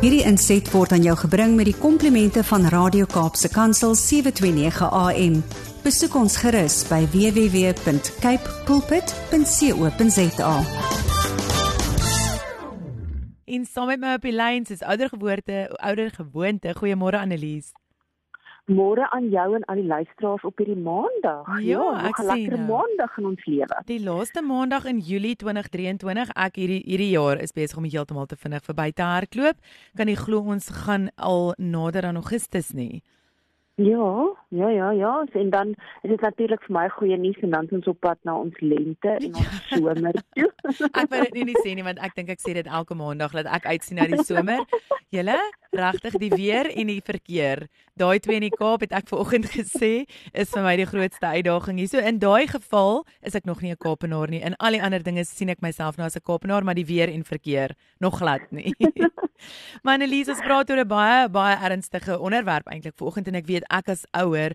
Hierdie inset word aan jou gebring met die komplimente van Radio Kaapse Kansel 729 AM. Besoek ons gerus by www.cape pulpit.co.za. En saam met my op die lyn is ouer gewoonte, ouer gewoonte. Goeiemôre Annelies. Môre aan jou en aan die luisteraars op hierdie maandag. Ja, ek nog 'n lekker sien nou. maandag in ons lewe. Die laaste maandag in Julie 2023, ek hierdie hierdie jaar is besig om heeltemal te vinnig verby te hardloop. Kan jy glo ons gaan al nader aan Augustus nie? Ja, ja, ja, ja, en dan is dit natuurlik vir my goeie nuus en dan ons op pad na ons lente en ons somer toe. Ek wil dit nie, nie sê nie want ek dink ek sê dit elke maandag dat ek uitsien na die somer. Julle, regtig die weer en die verkeer. Daai twee in die Kaap het ek vanoggend gesê is vir my die grootste uitdaging hier. So in daai geval is ek nog nie 'n Kaapenaar nie. In al die ander dinge sien ek myself nou as 'n Kaapenaar, maar die weer en verkeer nog glad nie. Maar Annelies, ons praat oor 'n baie baie ernstige onderwerp eintlik vanoggend en ek weet ek as ouer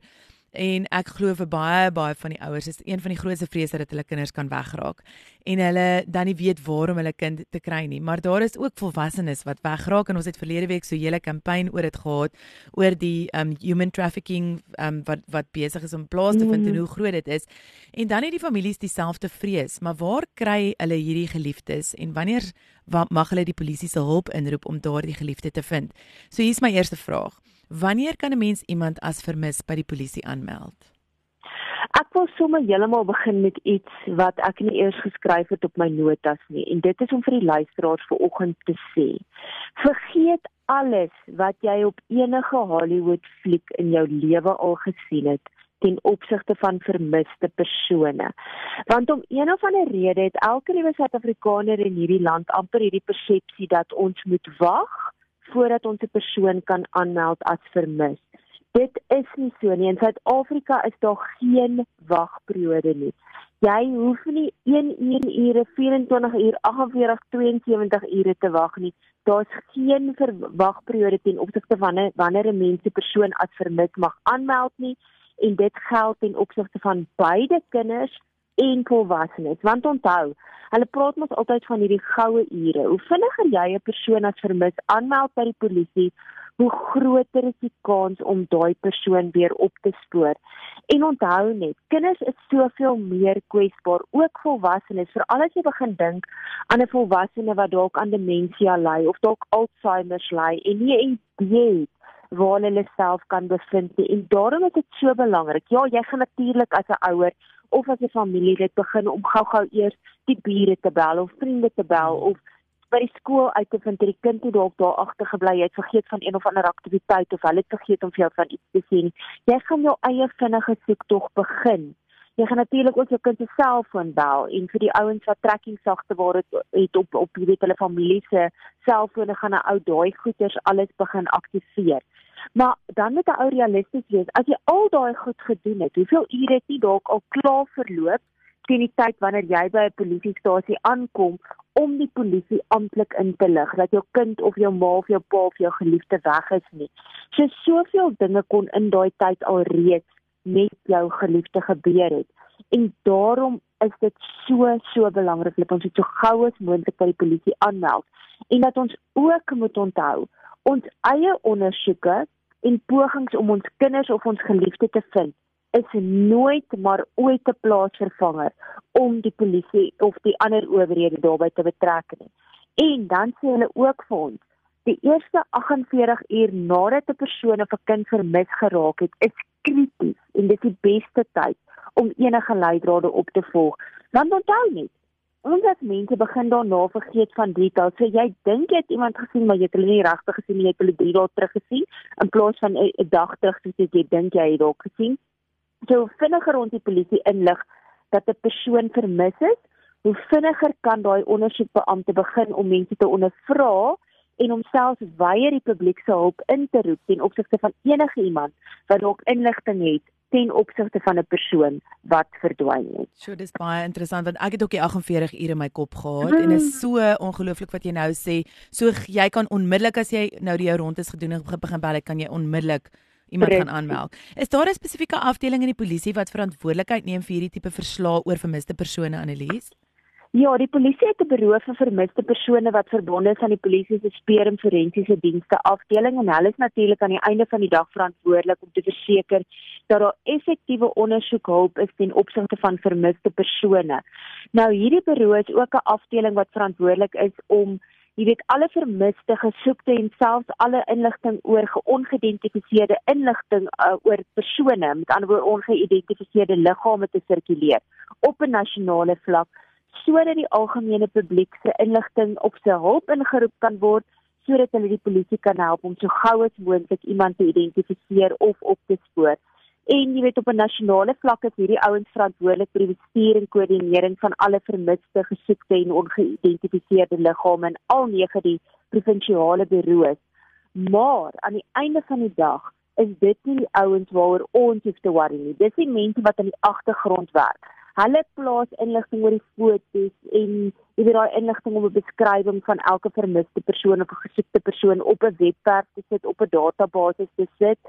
en ek glo vir baie baie van die ouers is een van die grootste vrese dat hulle kinders kan wegraak en hulle dan nie weet waarom hulle kind te kry nie. Maar daar is ook volwassenes wat wegraak en ons het verlede week so 'n hele kampanje oor dit gehad oor die um human trafficking um wat wat besig is om plaas te vind en hoe groot dit is. En dan het die families dieselfde vrees, maar waar kry hulle hierdie geliefdes en wanneer wa- mag hulle die polisie se hulp inroep om daardie geliefde te vind? So hier's my eerste vraag. Wanneer kan 'n mens iemand as vermis by die polisie aanmeld? Ek wil sommer heeltemal begin met iets wat ek nie eers geskryf het op my notas nie en dit is om vir die luisteraars vanoggend te sê. Vergeet alles wat jy op enige Hollywood fliek in jou lewe al gesien het ten opsigte van vermiste persone. Want om een of ander rede het elke liewe Suid-Afrikaner in hierdie land amper hierdie persepsie dat ons moet wag voordat ons 'n persoon kan aanmeld as vermis. Dit is nie so nie. In Suid-Afrika is daar geen wagperiode nie. Jy hoef nie 1 uur, ure, 24 uur, 48, 72 ure te wag nie. Daar's geen verwagperiode ten opsigte van wanneer 'n mens 'n persoon as vermis mag aanmeld nie en dit geld ten opsigte van beide kinders en volwassenes. Want onthou, hulle praat mos altyd van hierdie goue ure. Hoe vinniger jy 'n persoon as vermis aanmeld by die polisie, hoe groter is die kans om daai persoon weer op te spoor. En onthou net, kinders is soveel meer kwesbaar, ook volwassenes, veral as jy begin dink aan 'n volwassene wat dalk aan demensie ly of dalk Alzheimer ly en nie 'n idee het waar hulle self kan bevind nie. En daarom is dit so belangrik. Ja, jy gaan natuurlik as 'n ouer of as 'n familie dit begin om gou-gou eers die bure te bel of vriende te bel of by die skool uit te vind dat die kind nie dalk daar agter gebly het, vergeet van een of ander aktiwiteit of hulle het vergeet om vir jou van iets te sê nie. Jy gaan jou eie vinnige soektog begin. Jy gaan natuurlik ook jou kind se selfoon bel en vir die ouens wat trekking sagte waar dit het op op jy weet hulle familie se selfone gaan 'n ou daai goeders alles begin aktiveer. Maar dan moet 'n ou realisties wees. As jy al daai goed gedoen het, hoeveel ure het nie dalk al klaar verloop teen die tyd wanneer jy by 'n polisiestasie aankom om die polisie amptelik in te lig dat jou kind of jou ma of jou pa of jou geliefde weg is nie. So soveel dinge kon in daai tyd al reeds met jou geliefde gebeur het. En daarom is dit so so belangrik dat ons dit so gou as moontlik by die polisie aanmeld en dat ons ook moet onthou ons eie ondersoeke en pogings om ons kinders of ons geliefde te vind is nooit maar ooit 'n plaasvervanger om die polisie of die ander owerhede daarbey te betrek nie. En dan sê hulle ook vir ons, die eerste 48 uur nadat 'n persoon of 'n kind vermis geraak het, is krities en dit is die beste tyd om enige leidrade op te volg. Want onthou net, ons as mense begin daarna vergeet van details. So jy dink jy het iemand gesien, maar jy het hulle nie regtig gesien nie, jy het hulle 3 dae terug gesien in plaas van 'n dag terug soos jy dink jy het dalk gesien. So vinniger ons die polisie inlig dat 'n persoon vermis is, hoe vinniger kan daai ondersoekbeampte begin om mense te ondervra en homself weier die publiek se hulp in te roep ten opsigte van enige iemand wat dalk inligting het ten opsigte van 'n persoon wat verdwyn het. So dis baie interessant want ek het ook die 48 ure in my kop gehad en is so ongelooflik wat jy nou sê. So jy kan onmiddellik as jy nou die jou rondes gedoen het begin- bel, kan jy onmiddellik iemand gaan Precies. aanmeld. Is daar 'n spesifieke afdeling in die polisie wat verantwoordelikheid neem vir hierdie tipe verslae oor vermiste persone Annelies? Ja, die polisie het 'n beroep vir vermiste persone wat verbonde is aan die polisie se speer en forensiese dienste afdeling en hulle is natuurlik aan die einde van die dag verantwoordelik om te verseker dat daar effektiewe ondersoek hulp is ten opsigte van vermiste persone. Nou hierdie beroep is ook 'n afdeling wat verantwoordelik is om jy weet alle vermiste gesoekte en selfs alle inligting oor geongeïdentifiseerde inligting uh, oor persone, met ander woorde ongeïdentifiseerde liggame te sirkuleer op 'n nasionale vlak sodat die algemene publiek se inligting op sy hulp ingeroep kan word sodat hulle die polisie kan help om so gou as moontlik iemand te identifiseer of op te spoor. En jy weet op 'n nasionale vlak is hierdie ouens verantwoordelik vir die bestuur en koördinering van alle vermiste, gesoekte en ongeïdentifiseerde liggame in al nege die provinsiale bureaus. Maar aan die einde van die dag is dit nie die ouens waaroor ons hoef te worry nie. Dis die mense wat aan die agtergrond werk. Hulle plaas inligting oor die foto's en jy weet daai inligting om 'n beskrywing van elke vermiste persoon of gesoekte persoon op 'n webwerf te sit, op 'n database te sit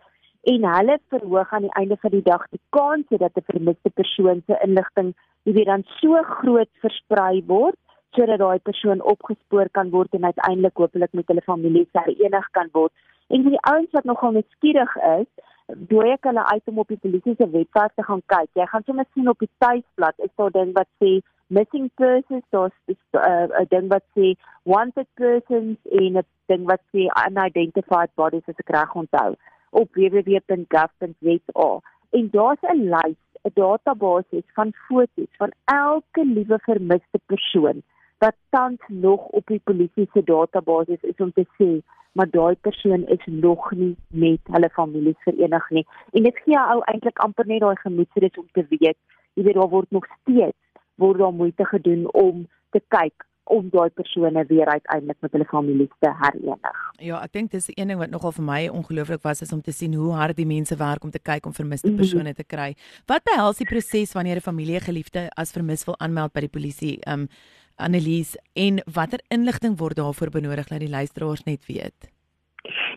en hulle verhoog aan die einde van die dag die kans dat 'n vermiste persoon se inligting jy weet dan so groot versprei word sodat daai persoon opgespoor kan word en uiteindelik hopelik met hulle familie herenig kan word. En vir die ouens wat nogal net skieurig is, dooi ek hulle uit om op die polisie se webwerf te gaan kyk. Jy gaan sommer sien op die tuisblad is daar ding wat sê missing persons, daar's 'n uh, ding wat sê wanted persons en 'n ding wat sê unidentified bodies as ek reg onthou op www.gov.za. En daar's 'n lys, 'n database van foto's van elke liewe vermiste persoon wat tans nog op die polisie se database is om te sê maar daai persoon is nog nie met hulle families verenig nie. En dit gee jou eintlik amper net daai gemoedsrus om te weet, jy weet daar word nog steeds word daar moeite gedoen om te kyk om daai persone weer uiteindelik met hulle families te herenig. Ja, ek dink dis een ding wat nogal vir my ongelooflik was is om te sien hoe hard die mense werk om te kyk om vermiste mhm. persone te kry. Wat behels die proses wanneer 'n familiegeliefde as vermis wil aanmeld by die polisie? Um Annelies en watter inligting word daarvoor benodig dat die luisteraars net weet?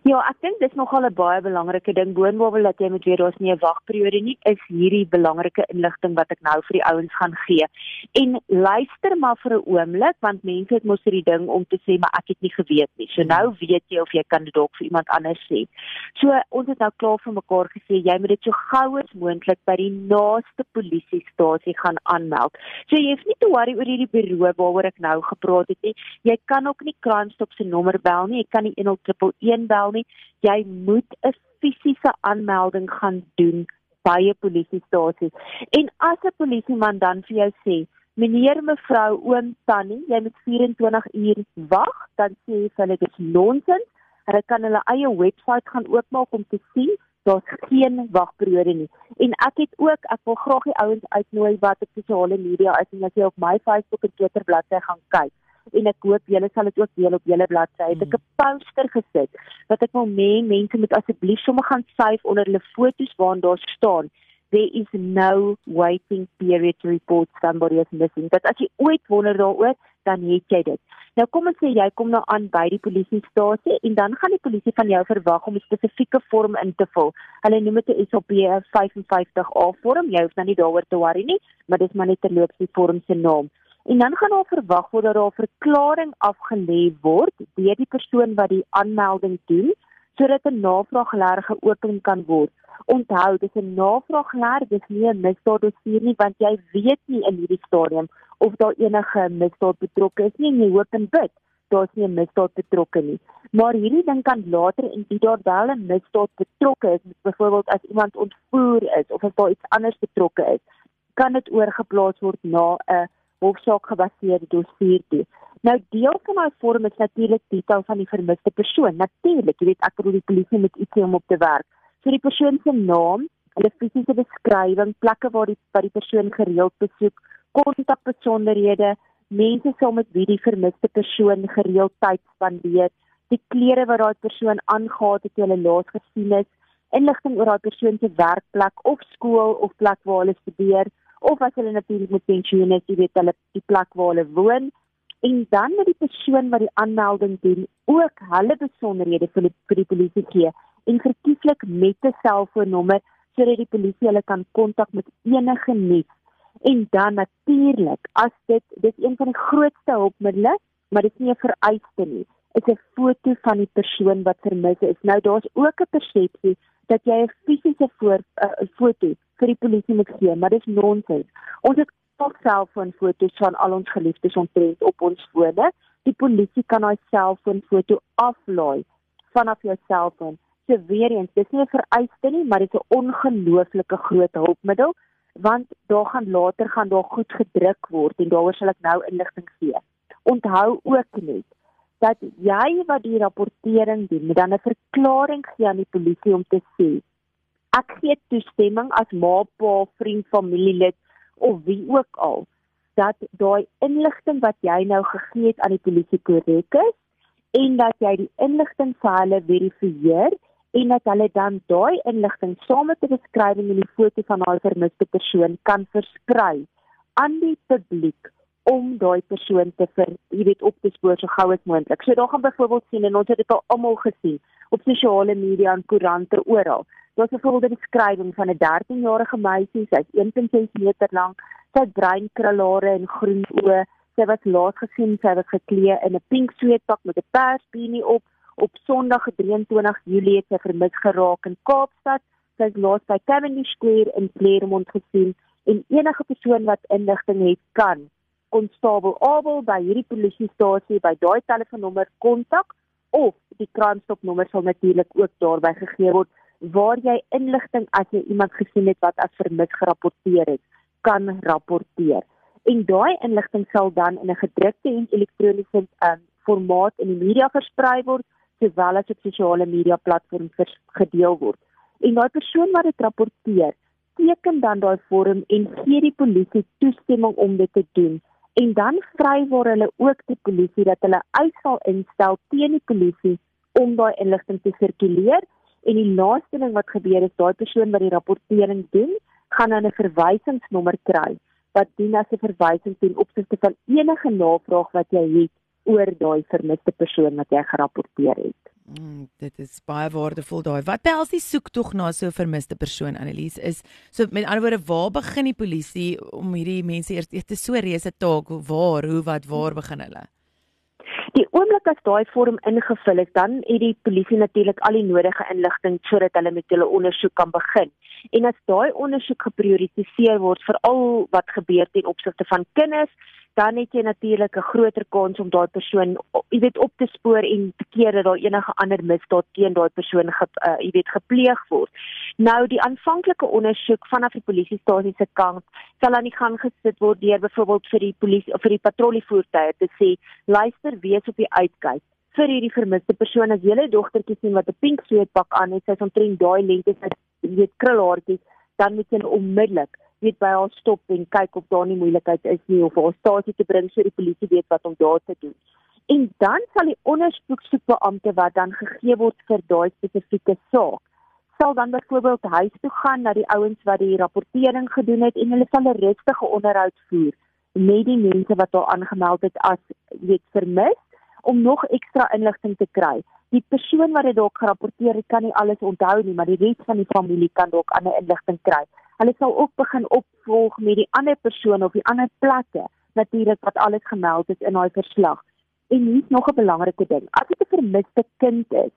Ja, ek dink dis nogal 'n baie belangrike ding boonop dat jy moet weet daar's nie 'n wagperiode nie, is hierdie belangrike inligting wat ek nou vir die ouens gaan gee. En luister maar vir 'n oomblik want mense het mos hierdie ding om te sê maar ek het nie geweet nie. So nou weet jy of jy kan dit dalk vir iemand anders sê. So ons het nou klaar vir mekaar gesê jy moet dit so gou as moontlik by die naaste polisiestasie gaan aanmeld. So jy hoef nie te worry oor hierdie bureau waaroor ek nou gepraat het nie. Jy kan ook nie Crime Stop se nommer bel nie. Jy kan nie 101 bel bel nie. Jy moet 'n fisiese aanmelding gaan doen by 'n polisiestasie. En as 'n polisieman dan vir jou sê, "Meneer, mevrou, oom, tannie, jy moet 24 uur wag," dan sê hulle dit is nonsens. Hulle kan hulle eie webwerf gaan oopmaak om te sien daar's geen wagperiode nie. En ek het ook, ek wil graag die ouens uitnooi wat op sosiale media is en as jy op my Facebook en Twitter bladsy gaan kyk en ek hoop julle sal dit ook deel op julle bladsy. Het ek 'n poster gesit wat ek wil hê mense moet asseblief sommer gaan save onder hulle foto's waarin daar staan there is no waiting period to report somebody is missing. But as jy ooit wonder daaroor, dan het jy dit. Nou kom ons sê jy kom nou aan by die polisiestasie en dan gaan die polisie van jou verwag om 'n spesifieke vorm in te vul. Hulle noem dit 'n SOP 55A vorm. Jy hoef nou nie daaroor te worry nie, maar dis maar net terloops die vorm se naam. En dan gaan daar verwag word dat daar 'n verklaring afgelê word deur die persoon wat die aanmelding doen sodat 'n navraagleer geopen kan word. Onthou, dis 'n navraagleer, dis nie 'n misdaaddossier nie want jy weet nie in hierdie stadium of daar enige misdaad betrokke is nie en jy hoop en bid daar's nie 'n misdaad betrokke nie. Maar hierdie ding kan later en dit daar wel 'n misdaad betrokke is, byvoorbeeld as iemand ontvoer is of as daar iets anders betrokke is, kan dit oorgeplaas word na 'n hofsaak gebaseerde dossier toe. Nou deel van my vorm is natuurlik detail van die vermiste persoon. Natuurlik, jy weet ek bedoel die polisie moet iets hê om op te werk. So die persoon se naam, hulle fisiese beskrywing, plekke waar die waar die persoon gereeld besoek, kontakbesonderhede, mense saam met wie die vermiste persoon gereeld tyd spandeer, die klere wat daai persoon aangetree het toe hulle laas gesien is, inligting oor daai persoon se werkplek of skool of plek waar hulle studeer of as hulle natuurlik met pensioen is, jy weet hulle die plek waar hulle woon en dan met die persoon wat die aanmelding doen ook hulle besonderhede vir die, vir die polisie gee en verkieslik met 'n selfoonnommer sodat die polisie hulle kan kontak met enige nuus En dan natuurlik, as dit dis een van die grootste hulpmiddels, maar dit is nie 'n vereiste nie, is 'n foto van die persoon wat vermis is. Nou daar's ook 'n persepsie dat jy 'n fisiese voor 'n uh, foto vir die polisie moet gee, maar dis nonsens. Ons het al selfoonfoto's van al ons geliefdes omtrent op ons fone. Die polisie kan daai selfoonfoto aflaai vanaf jou selfoon. So weer eens, dis nie 'n vereiste nie, maar dit is 'n ongelooflike groot hulpmiddel want daar gaan later gaan daar goed gedruk word en daaroor sal ek nou inligting gee. Onthou ook net dat jy wat die rapportering doen, moet dan 'n verklaring gee aan die polisie om te sê ek gee toestemming as ma, pa, vriend, familielid of wie ook al dat daai inligting wat jy nou gegee het aan die polisie korrek is en dat jy die inligting vir hulle verifieer en dat hulle dan daai inligting saam met 'n beskrywing en die foto van daai vermiste persoon kan versprei aan die publiek om daai persoon te vir jy weet op te spoor so gou as moontlik. So daar gaan byvoorbeeld sien en ons het dit al almal gesien op sosiale media en koerante oral. Daar's 'n voorbeeld beskrywing van 'n 13-jarige meisie, sy's 1.6 meter lank, sy het bruin krulhare en groen oë. Sy was laat gesien, sy was geklee in 'n pink sweetpak met 'n pers beanie op. Op Sondag 23 Julie het sy vermis geraak in Kaapstad. Sy is laat by Cavendish Square in Claremont gesien en enige persoon wat inligting het kan konstabel Abel by hierdie polisiestasie by daai telefoonnommer kontak of die crime stop nommer sal natuurlik ook daarby gegee word waar jy inligting as jy iemand gesien het wat as vermis gerapporteer het kan rapporteer. En daai inligting sal dan in 'n gedrukte en elektroniese um, formaat in die media versprei word sowel as op sosiale media platforms gedeel word. En daai persoon wat dit rapporteer teken dan daai vorm en gee die polisie toestemming om dit te doen. En dan vrywaar hulle ook die polisie dat hulle uitsal instel teen die polisie om daai inligting te sirkuleer en die laaste ding wat gebeur is daai persoon wat die rapportering doen gaan dan 'n verwysingsnommer kry wat dien as 'n verwysing ten opsigte van enige navraag wat jy het oor daai vermiste persoon wat jy gerapporteer het. Mm, dit is baie waardevol daai. Wat behels die soektog na so 'n vermiste persoon Annelies is so met ander woorde waar begin die polisie om hierdie mense eers dit is so reuse taak waar hoe wat waar begin hulle? Die oomblik as daai vorm ingevul is, dan het die polisie natuurlik al die nodige inligting sodat hulle met hulle ondersoek kan begin. En as daai ondersoek geprioritiseer word vir al wat gebeur ten opsigte van kinders, dan het jy natuurlik 'n groter kans om daai persoon jy weet op te spoor en te keer dat daar enige ander misdaad teen daai persoon ge, uh, jy weet gepleeg word. Nou die aanvanklike ondersoek vanaf die polisiestasie se kant sal aan die gang gesit word deur byvoorbeeld vir die polisie of vir die patrollievoertuie te sê luister wees op die uitkyk vir hierdie vermiste persoon as julle dogtertjie sien wat 'n pink sweetpak aan het, sy's omtrent daai lengte sy weet krulhaartjies, dan moet jy onmiddellik weet by haar stop en kyk of daar nie moeilikheid is nie of haar stasie te bring sodat die polisie weet wat om daar te doen. En dan sal die ondersoekbeampte wat dan gegee word vir daai spesifieke saak, sal dan byvoorbeeld huis toe gaan na die ouens wat die rapportering gedoen het en hulle sal 'n rustige onderhoud voer met die mense wat daar aangemeld het as weet vermis om nog ekstra inligting te kry. Die persoon wat dit dalk gerapporteer het, kan nie alles onthou nie, maar die res van die familie kan dalk ander inligting kry hulle sal ook begin opvolg met die ander persone of die ander plekke natuurlik wat alles gemeld is in daai verslag. En hier's nog 'n belangrike ding. As dit 'n vermiste kind is,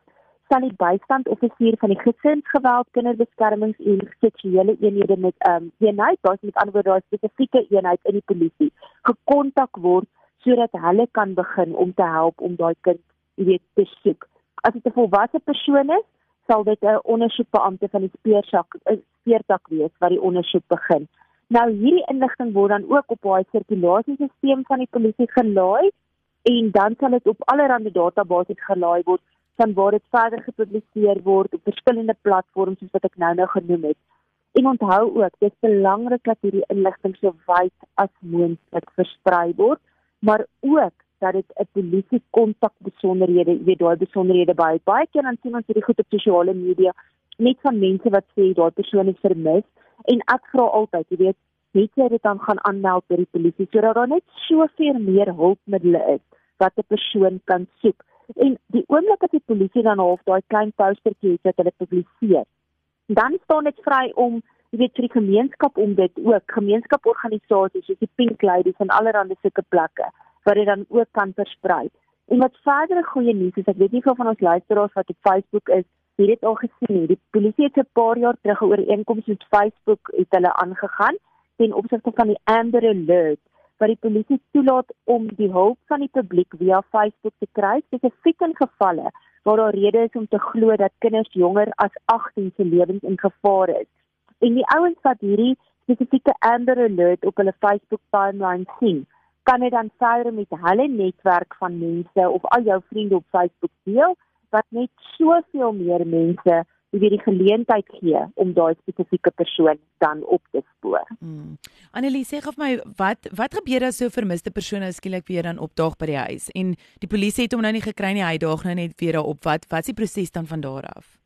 sal die bystandoffisier van die gesinsgeweld kinderbeskermings en seksuele eenhede met ehm um, eenheid, daar's met ander woorde daai spesifieke eenheid in die polisie, gekontak word sodat hulle kan begin om te help om daai kind, jy weet, te soek. As dit 'n volwasse persoon is, sal dit 'n ondersoekbeampte van die speursak speurtak wees wat die ondersoek begin. Nou hierdie inligting word dan ook op daai sirkulasiesisteem van die polisie gelaai en dan sal dit op allerlei databasisse gelaai word van waar dit verder gepubliseer word op verskillende platforms soos wat ek nou-nou genoem het. En onthou ook, dit is belangrik dat hierdie inligting so wyd as moontlik versprei word, maar ook dat dit 'n polisie kontak besonderhede, jy weet daai besonderhede baie baie keer dan sien ons hierdie goed op sosiale media net van mense wat sê daai persoon is vermis en ek vra altyd, jy weet, het jy dit dan gaan aanmeld by die polisie sodat daar net soveel meer hulpmiddels is wat 'n persoon kan soek. En die oomblik dat die polisie dan half daai klein postertjie het wat hulle publiseer, dan staan dit vry om jy weet vir die gemeenskap om dit ook gemeenskaporganisasies soos die Pink Ladies en allerlei sulke plekke waar dit dan ook kan versprei. En wat verdere goeie nuus is, ek weet nie of van ons luisteraars wat op Facebook is, het dit al gesien nie. Die polisie het 'n paar jaar terug 'n ooreenkoms met Facebook het hulle aangegaan ten opsigte van die Amber Alert wat die polisie toelaat om die hulp van die publiek via Facebook te kry spesifiek in gevalle waar daar rede is om te glo dat kinders jonger as 18 se lewens in gevaar is. En die ouens wat hierdie spesifieke Amber Alert op hulle Facebook timeline sien, kan dit dan verder met hulle netwerk van mense of al jou vriende op Facebook deel wat net soveel meer mense wie die geleentheid gee om daai spesifieke persoon dan op te spoor. Hmm. Annelie sê of my wat wat gebeur as so 'n vermiste persoon skielik weer dan opdaag by die huis en die polisie het hom nou nie gekry nie, hy daag nou net weer op. Wat wat is die proses dan van daar af?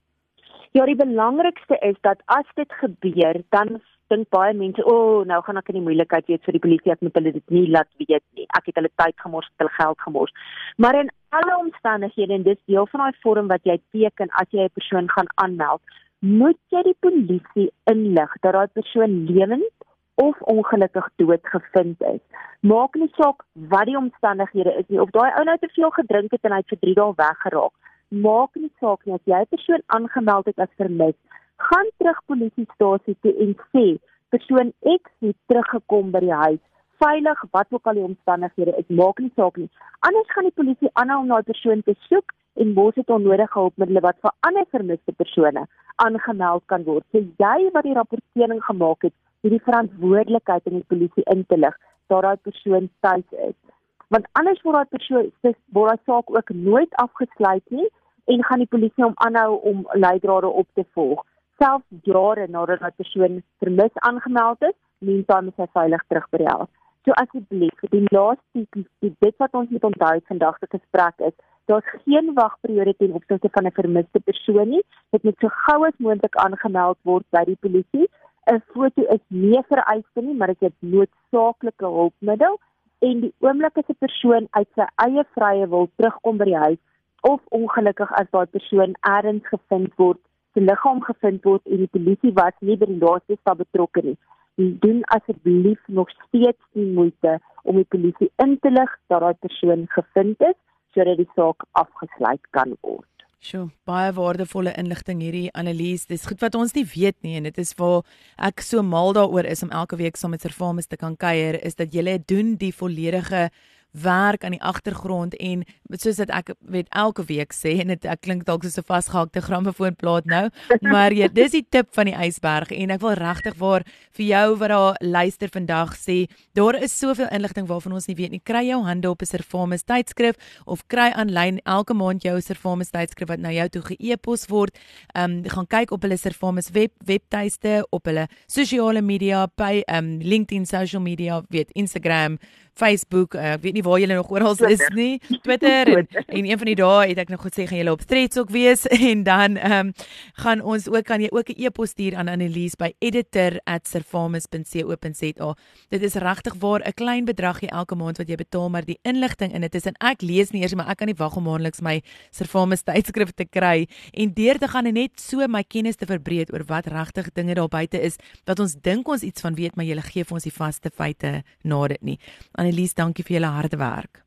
Ja, die belangrikste is dat as dit gebeur, dan dink baie mense, "O, oh, nou gaan ek in die moeilikheid wees vir die polisie ek moet hulle dit nie laat weet nie. Ek het hulle tyd gemors, hulle geld gemors." Maar in alle omstandighede en dis deel van daai vorm wat jy teken as jy 'n persoon gaan aanmeld, moet jy die polisie inlig dat daai persoon lewend of ongelukkig dood gevind is. Maak nie saak wat die omstandighede is nie of daai ou nou te veel gedrink het en hy het vir 3 dae weggeraak. Maak nie saak nie as jy 'n persoon aangemeld het as vermis gaan terug polisiestasie toe en sê persoon X het teruggekom by die huis. Veilig wat ook al die omstandighede is maak nie saak nie. Anders gaan die polisie aanhou om daai persoon te soek en mos het onnodige hulpmiddels wat vir ander vermiste persone aangemeld kan word. So jy wat die rapportering gemaak het het die verantwoordelikheid in die polisie in te lig dat daai persoon tuis is want anders word daai persoon word daai saak ook nooit afgesluit nie en gaan die polisie hom aanhou om leidrade op te volg selfs jare nadat 'n persoon vermis aangemeld is, meantime is hy veilig terug by die huis. So asseblief, die laaste die dit wat ons moet onthou vandag se gesprek is, daar's geen wagperiode ten opsigte van 'n vermiste persoon nie. Dit moet so gou as moontlik aangemeld word by die polisie. 'n Foto is nie vereiste nie, maar dit is 'n noodsaaklike hulpmiddel en die oomblik as 'n persoon uit sy eie vrye wil terugkom by die huis of ongelukkig as daai persoon ergens gevind word se liggaam gevind word en die polisie was nie by die laaste stap betrokke nie. Doen asseblief nog steeds die moeite om die polisie in te lig dat daai persoon gevind is sodat die saak afgesluit kan word. Sjoe, baie waardevolle inligting hierdie Annelies. Dis goed wat ons nie weet nie en dit is waar ek so mal daaroor is om elke week saam met Servamus te kan kuier is dat jy doen die volledige werk aan die agtergrond en soos dit ek weet elke week sê en dit ek klink dalk so 'n vasgehaakte grammofoonplaat nou maar ja dis die tip van die ysberg en ek wil regtig waar vir jou wat daar luister vandag sê daar is soveel inligting waarvan ons nie weet nie. Kry jou hande op 'n Servamus tydskrif of kry aanlyn elke maand jou Servamus tydskrif wat na jou toe ge-e-pos word. Ehm um, gaan kyk op hulle Servamus web webtuiste op hulle sosiale media by ehm um, LinkedIn social media weet Instagram Facebook, uh, ek weet nie waar julle nog oral is nie, Twitter en, en een van die dae het ek nog gesê gaan julle op Threads ook wees en dan ehm um, gaan ons ook kan jy ook 'n e-pos stuur aan Annelies by editor@servamus.co.za. Dit is regtig waar 'n klein bedragie elke maand wat jy betaal, maar die inligting in dit is en ek lees nie eers maar ek kan nie wag om maandeliks my Servamus tydskrif te kry en deur te gaan en net so my kennis te verbreek oor wat regtig dinge daar buite is wat ons dink ons iets van weet, maar jy gee vir ons die vaste feite na dit nie. Annelies, dankie vir julle harde werk.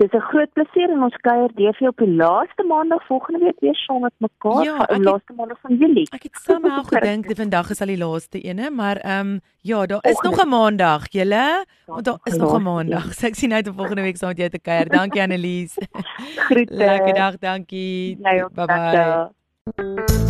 Dit is 'n groot plesier en ons kuier DV op die laaste maandag volgende week weer saam met mekaar, ja, die laaste maandag van Julie. Ek het somehow gedink die vandag is al die laaste ene, maar ehm um, ja, daar is nog 'n maandag, julle. Want daar is nog 'n maandag. So ek sien uit om volgende week saam met jou te kuier. Dankie Annelies. Groete. Lekker dag, dankie. Nee, bye bye.